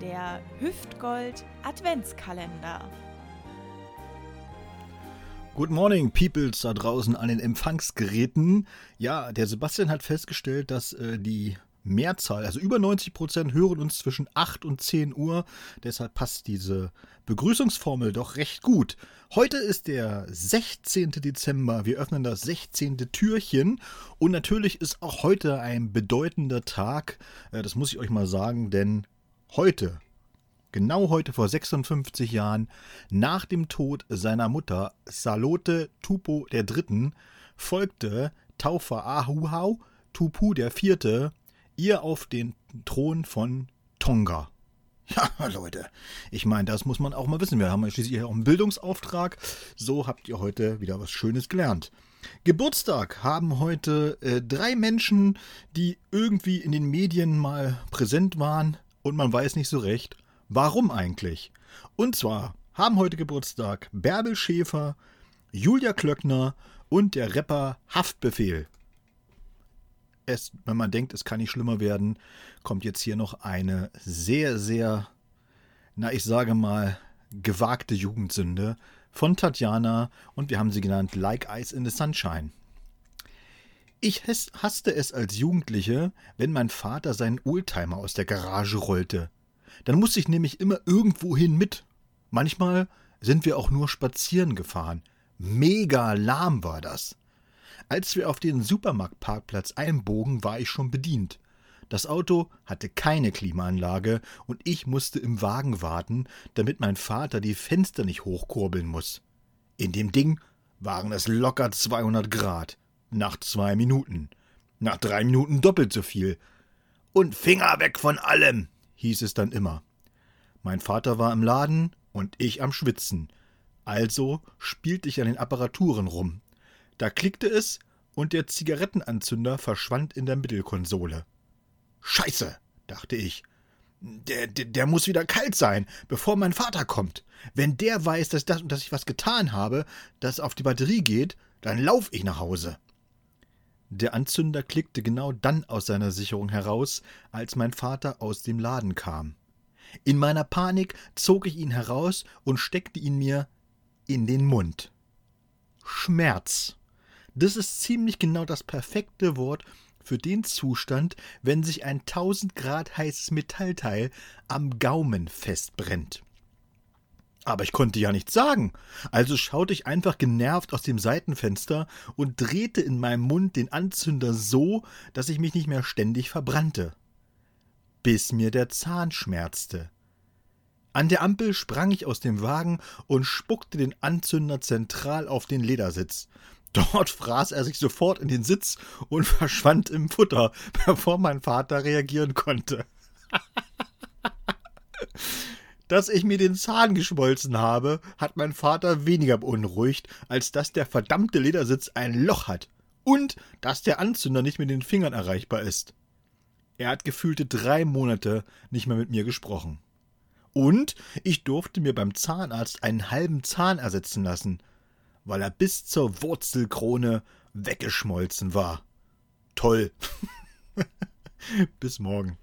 der Hüftgold Adventskalender. Good morning, Peoples da draußen an den Empfangsgeräten. Ja, der Sebastian hat festgestellt, dass äh, die Mehrzahl, also über 90 Prozent, hören uns zwischen 8 und 10 Uhr. Deshalb passt diese Begrüßungsformel doch recht gut. Heute ist der 16. Dezember. Wir öffnen das 16. Türchen. Und natürlich ist auch heute ein bedeutender Tag. Äh, das muss ich euch mal sagen, denn heute, genau heute vor 56 Jahren, nach dem Tod seiner Mutter Salote Tupo III., folgte Taufa Ahuhau Tupu IV. ihr auf den Thron von Tonga. Ja, Leute, ich meine, das muss man auch mal wissen. Wir haben ja schließlich auch einen Bildungsauftrag. So habt ihr heute wieder was Schönes gelernt. Geburtstag haben heute äh, drei Menschen, die irgendwie in den Medien mal präsent waren und man weiß nicht so recht, warum eigentlich. Und zwar haben heute Geburtstag Bärbel Schäfer, Julia Klöckner und der Rapper Haftbefehl. Es, wenn man denkt, es kann nicht schlimmer werden, kommt jetzt hier noch eine sehr, sehr, na ich sage mal, gewagte Jugendsünde von Tatjana und wir haben sie genannt Like Ice in the Sunshine. Ich hasste es als Jugendliche, wenn mein Vater seinen Oldtimer aus der Garage rollte. Dann musste ich nämlich immer irgendwohin mit. Manchmal sind wir auch nur spazieren gefahren. Mega lahm war das. Als wir auf den Supermarktparkplatz einbogen, war ich schon bedient. Das Auto hatte keine Klimaanlage und ich musste im Wagen warten, damit mein Vater die Fenster nicht hochkurbeln muss. In dem Ding waren es locker 200 Grad. Nach zwei Minuten. Nach drei Minuten doppelt so viel. Und Finger weg von allem, hieß es dann immer. Mein Vater war im Laden und ich am Schwitzen. Also spielte ich an den Apparaturen rum. Da klickte es und der Zigarettenanzünder verschwand in der Mittelkonsole. Scheiße, dachte ich. Der, der, der, muss wieder kalt sein, bevor mein Vater kommt. Wenn der weiß, dass, das, dass ich was getan habe, das auf die Batterie geht, dann lauf ich nach Hause. Der Anzünder klickte genau dann aus seiner Sicherung heraus, als mein Vater aus dem Laden kam. In meiner Panik zog ich ihn heraus und steckte ihn mir in den Mund. Schmerz. Das ist ziemlich genau das perfekte Wort für den Zustand, wenn sich ein 1000 Grad heißes Metallteil am Gaumen festbrennt. Aber ich konnte ja nichts sagen. Also schaute ich einfach genervt aus dem Seitenfenster und drehte in meinem Mund den Anzünder so, dass ich mich nicht mehr ständig verbrannte. Bis mir der Zahn schmerzte. An der Ampel sprang ich aus dem Wagen und spuckte den Anzünder zentral auf den Ledersitz. Dort fraß er sich sofort in den Sitz und verschwand im Futter, bevor mein Vater reagieren konnte. Dass ich mir den Zahn geschmolzen habe, hat mein Vater weniger beunruhigt, als dass der verdammte Ledersitz ein Loch hat und dass der Anzünder nicht mit den Fingern erreichbar ist. Er hat gefühlte drei Monate nicht mehr mit mir gesprochen. Und ich durfte mir beim Zahnarzt einen halben Zahn ersetzen lassen, weil er bis zur Wurzelkrone weggeschmolzen war. Toll. Bis morgen.